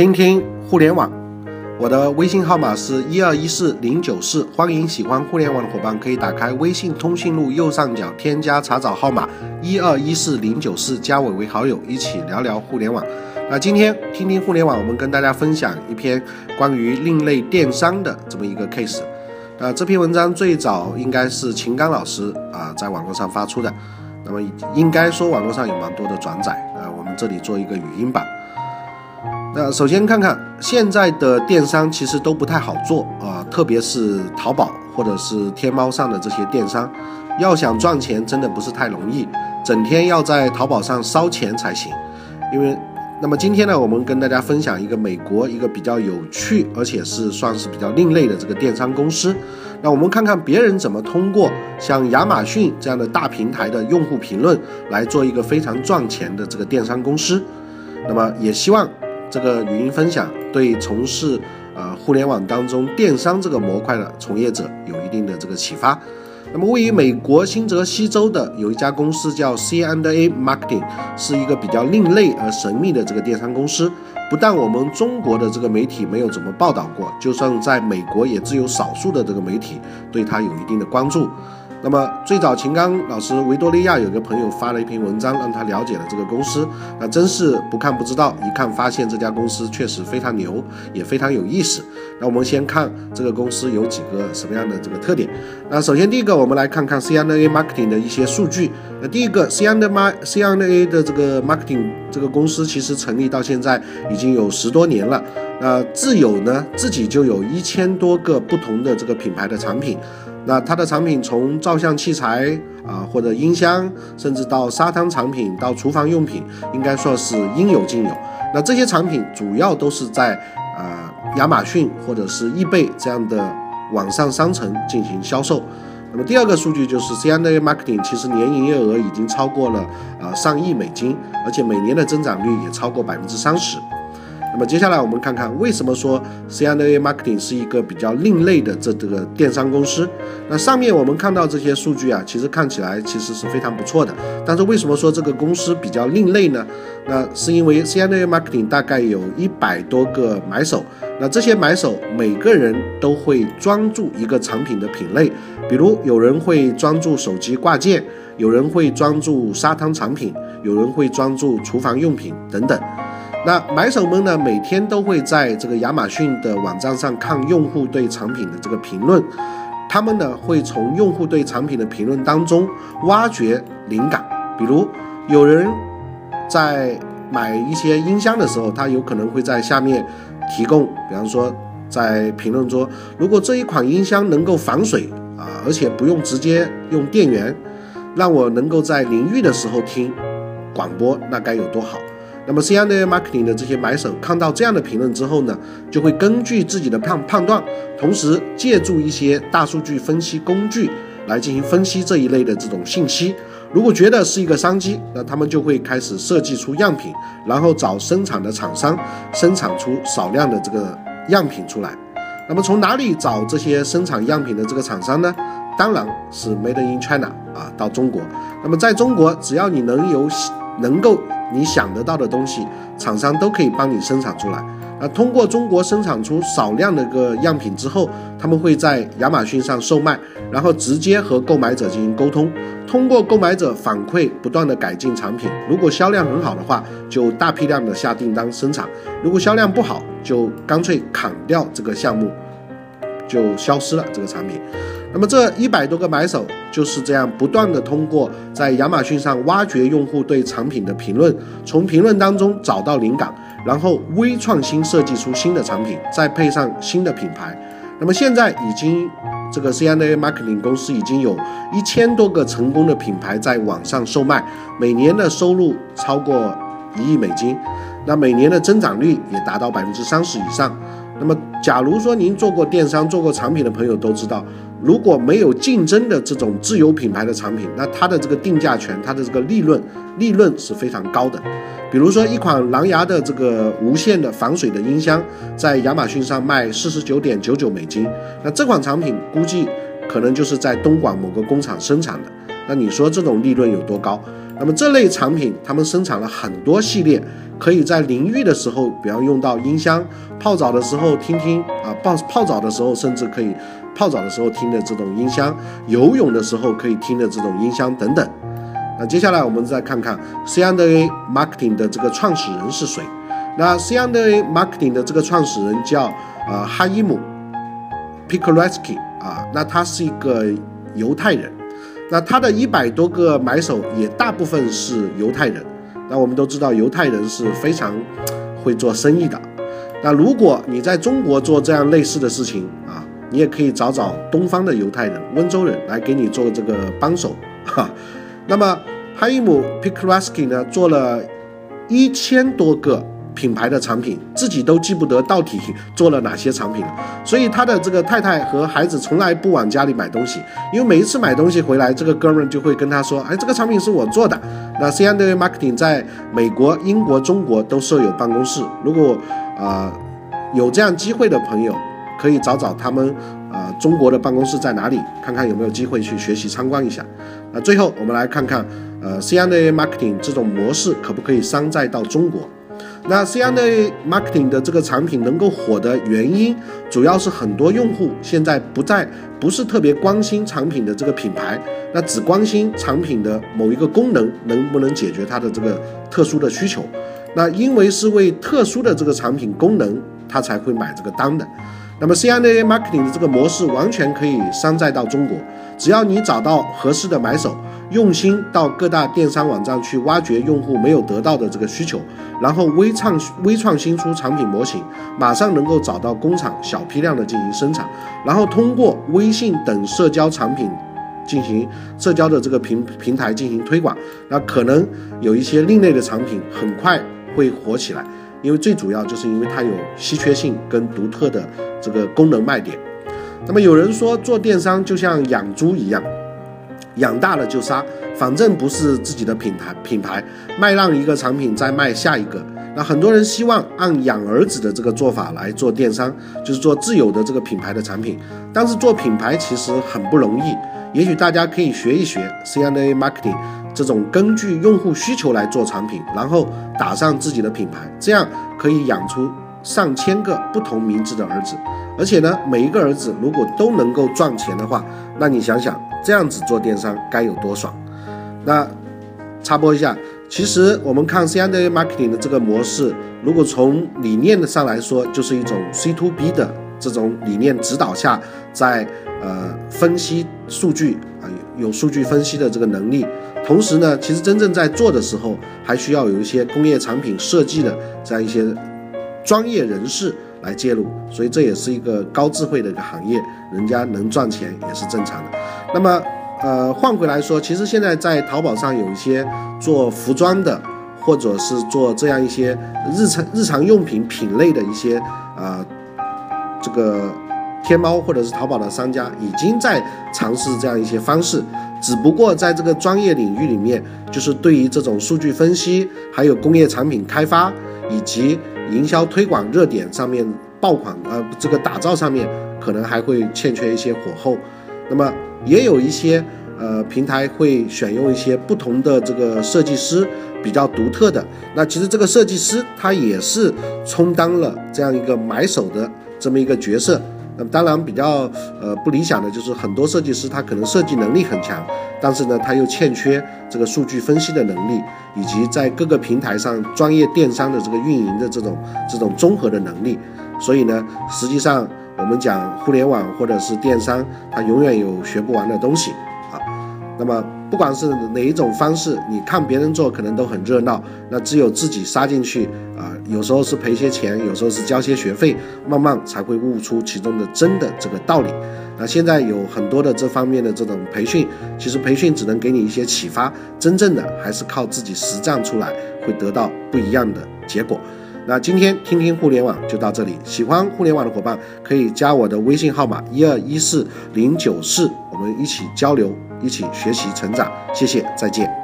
听听互联网，我的微信号码是一二一四零九四，欢迎喜欢互联网的伙伴可以打开微信通讯录右上角添加查找号码一二一四零九四，加我为好友，一起聊聊互联网。那今天听听互联网，我们跟大家分享一篇关于另类电商的这么一个 case。那这篇文章最早应该是秦刚老师啊在网络上发出的，那么应该说网络上有蛮多的转载，呃，我们这里做一个语音版。那首先看看现在的电商其实都不太好做啊，特别是淘宝或者是天猫上的这些电商，要想赚钱真的不是太容易，整天要在淘宝上烧钱才行。因为，那么今天呢，我们跟大家分享一个美国一个比较有趣，而且是算是比较另类的这个电商公司。那我们看看别人怎么通过像亚马逊这样的大平台的用户评论来做一个非常赚钱的这个电商公司。那么也希望。这个语音分享对从事呃互联网当中电商这个模块的从业者有一定的这个启发。那么位于美国新泽西州的有一家公司叫 C and A Marketing，是一个比较另类而神秘的这个电商公司。不但我们中国的这个媒体没有怎么报道过，就算在美国也只有少数的这个媒体对它有一定的关注。那么最早秦刚老师维多利亚有个朋友发了一篇文章，让他了解了这个公司，那真是不看不知道，一看发现这家公司确实非常牛，也非常有意思。那我们先看这个公司有几个什么样的这个特点。那首先第一个，我们来看看 C N A Marketing 的一些数据。那第一个 C N A M C N A 的这个 Marketing 这个公司其实成立到现在已经有十多年了。那自有呢自己就有一千多个不同的这个品牌的产品。那它的产品从照相器材啊，或者音箱，甚至到沙滩产品，到厨房用品，应该说是应有尽有。那这些产品主要都是在呃亚马逊或者是易贝这样的网上商城进行销售。那么第二个数据就是 C N A Marketing 其实年营业额已经超过了呃上亿美金，而且每年的增长率也超过百分之三十。那么接下来我们看看为什么说 C N A Marketing 是一个比较另类的这这个电商公司。那上面我们看到这些数据啊，其实看起来其实是非常不错的。但是为什么说这个公司比较另类呢？那是因为 C N A Marketing 大概有一百多个买手，那这些买手每个人都会专注一个产品的品类，比如有人会专注手机挂件，有人会专注沙滩产品，有人会专注厨房用品等等。那买手们呢，每天都会在这个亚马逊的网站上看用户对产品的这个评论，他们呢会从用户对产品的评论当中挖掘灵感。比如有人在买一些音箱的时候，他有可能会在下面提供，比方说在评论说，如果这一款音箱能够防水啊，而且不用直接用电源，让我能够在淋浴的时候听广播，那该有多好。那么 C N A Marketing 的这些买手看到这样的评论之后呢，就会根据自己的判判断，同时借助一些大数据分析工具来进行分析这一类的这种信息。如果觉得是一个商机，那他们就会开始设计出样品，然后找生产的厂商生产出少量的这个样品出来。那么从哪里找这些生产样品的这个厂商呢？当然是 Made in China 啊，到中国。那么在中国，只要你能有能够。你想得到的东西，厂商都可以帮你生产出来。那通过中国生产出少量的个样品之后，他们会在亚马逊上售卖，然后直接和购买者进行沟通。通过购买者反馈，不断的改进产品。如果销量很好的话，就大批量的下订单生产；如果销量不好，就干脆砍掉这个项目，就消失了这个产品。那么这一百多个买手就是这样不断的通过在亚马逊上挖掘用户对产品的评论，从评论当中找到灵感，然后微创新设计出新的产品，再配上新的品牌。那么现在已经这个 C N A Marketing 公司已经有一千多个成功的品牌在网上售卖，每年的收入超过一亿美金，那每年的增长率也达到百分之三十以上。那么假如说您做过电商、做过产品的朋友都知道。如果没有竞争的这种自有品牌的产品，那它的这个定价权，它的这个利润，利润是非常高的。比如说一款蓝牙的这个无线的防水的音箱，在亚马逊上卖四十九点九九美金，那这款产品估计可能就是在东莞某个工厂生产的。那你说这种利润有多高？那么这类产品，他们生产了很多系列，可以在淋浴的时候，比方用到音箱；泡澡的时候听听啊，泡泡澡的时候甚至可以泡澡的时候听的这种音箱，游泳的时候可以听的这种音箱等等。那接下来我们再看看 C&A Marketing 的这个创始人是谁？那 C&A Marketing 的这个创始人叫呃哈伊姆 p i k o l e s k y 啊，那他是一个犹太人。那他的一百多个买手也大部分是犹太人，那我们都知道犹太人是非常会做生意的。那如果你在中国做这样类似的事情啊，你也可以找找东方的犹太人、温州人来给你做这个帮手哈。那么哈伊姆·皮克拉斯基呢，做了一千多个。品牌的产品自己都记不得到底做了哪些产品了，所以他的。这个太太和孩子从来不往家里买东西，因为每一次买东西回来，这个哥们就会跟他说：“哎，这个产品是我做的。”那 C&A Marketing 在美国、英国、中国都设有办公室，如果啊有这样机会的。朋友，可以找找他们啊中国的办公室在哪里，看看有没有机会去学习参观一下。那最后我们来看看，呃，C N A Marketing 这种模式可不可以山寨到中国？那 C N A Marketing 的这个产品能够火的原因，主要是很多用户现在不再不是特别关心产品的这个品牌，那只关心产品的某一个功能能不能解决它的这个特殊的需求。那因为是为特殊的这个产品功能，他才会买这个单的。那么 C N A Marketing 的这个模式完全可以山寨到中国，只要你找到合适的买手。用心到各大电商网站去挖掘用户没有得到的这个需求，然后微创微创新出产品模型，马上能够找到工厂小批量的进行生产，然后通过微信等社交产品进行社交的这个平平台进行推广，那可能有一些另类的产品很快会火起来，因为最主要就是因为它有稀缺性跟独特的这个功能卖点。那么有人说做电商就像养猪一样。养大了就杀，反正不是自己的品牌，品牌卖让一个产品再卖下一个。那很多人希望按养儿子的这个做法来做电商，就是做自有的这个品牌的产品。但是做品牌其实很不容易，也许大家可以学一学 C&A Marketing 这种根据用户需求来做产品，然后打上自己的品牌，这样可以养出上千个不同名字的儿子。而且呢，每一个儿子如果都能够赚钱的话，那你想想。这样子做电商该有多爽？那插播一下，其实我们看 C and A Marketing 的这个模式，如果从理念上来说，就是一种 C to B 的这种理念指导下，在呃分析数据啊，有数据分析的这个能力。同时呢，其实真正在做的时候，还需要有一些工业产品设计的这样一些专业人士来介入。所以这也是一个高智慧的一个行业，人家能赚钱也是正常的。那么，呃，换回来说，其实现在在淘宝上有一些做服装的，或者是做这样一些日常日常用品品类的一些啊，这个天猫或者是淘宝的商家已经在尝试这样一些方式，只不过在这个专业领域里面，就是对于这种数据分析，还有工业产品开发以及营销推广热点上面爆款呃这个打造上面，可能还会欠缺一些火候。那么。也有一些呃平台会选用一些不同的这个设计师，比较独特的。那其实这个设计师他也是充当了这样一个买手的这么一个角色。那么当然比较呃不理想的就是很多设计师他可能设计能力很强，但是呢他又欠缺这个数据分析的能力，以及在各个平台上专业电商的这个运营的这种这种综合的能力。所以呢，实际上。我们讲互联网或者是电商，它永远有学不完的东西。那么不管是哪一种方式，你看别人做可能都很热闹，那只有自己杀进去啊，有时候是赔些钱，有时候是交些学费，慢慢才会悟出其中的真的这个道理。那现在有很多的这方面的这种培训，其实培训只能给你一些启发，真正的还是靠自己实战出来，会得到不一样的结果。那今天听听互联网就到这里，喜欢互联网的伙伴可以加我的微信号码一二一四零九四，我们一起交流，一起学习成长，谢谢，再见。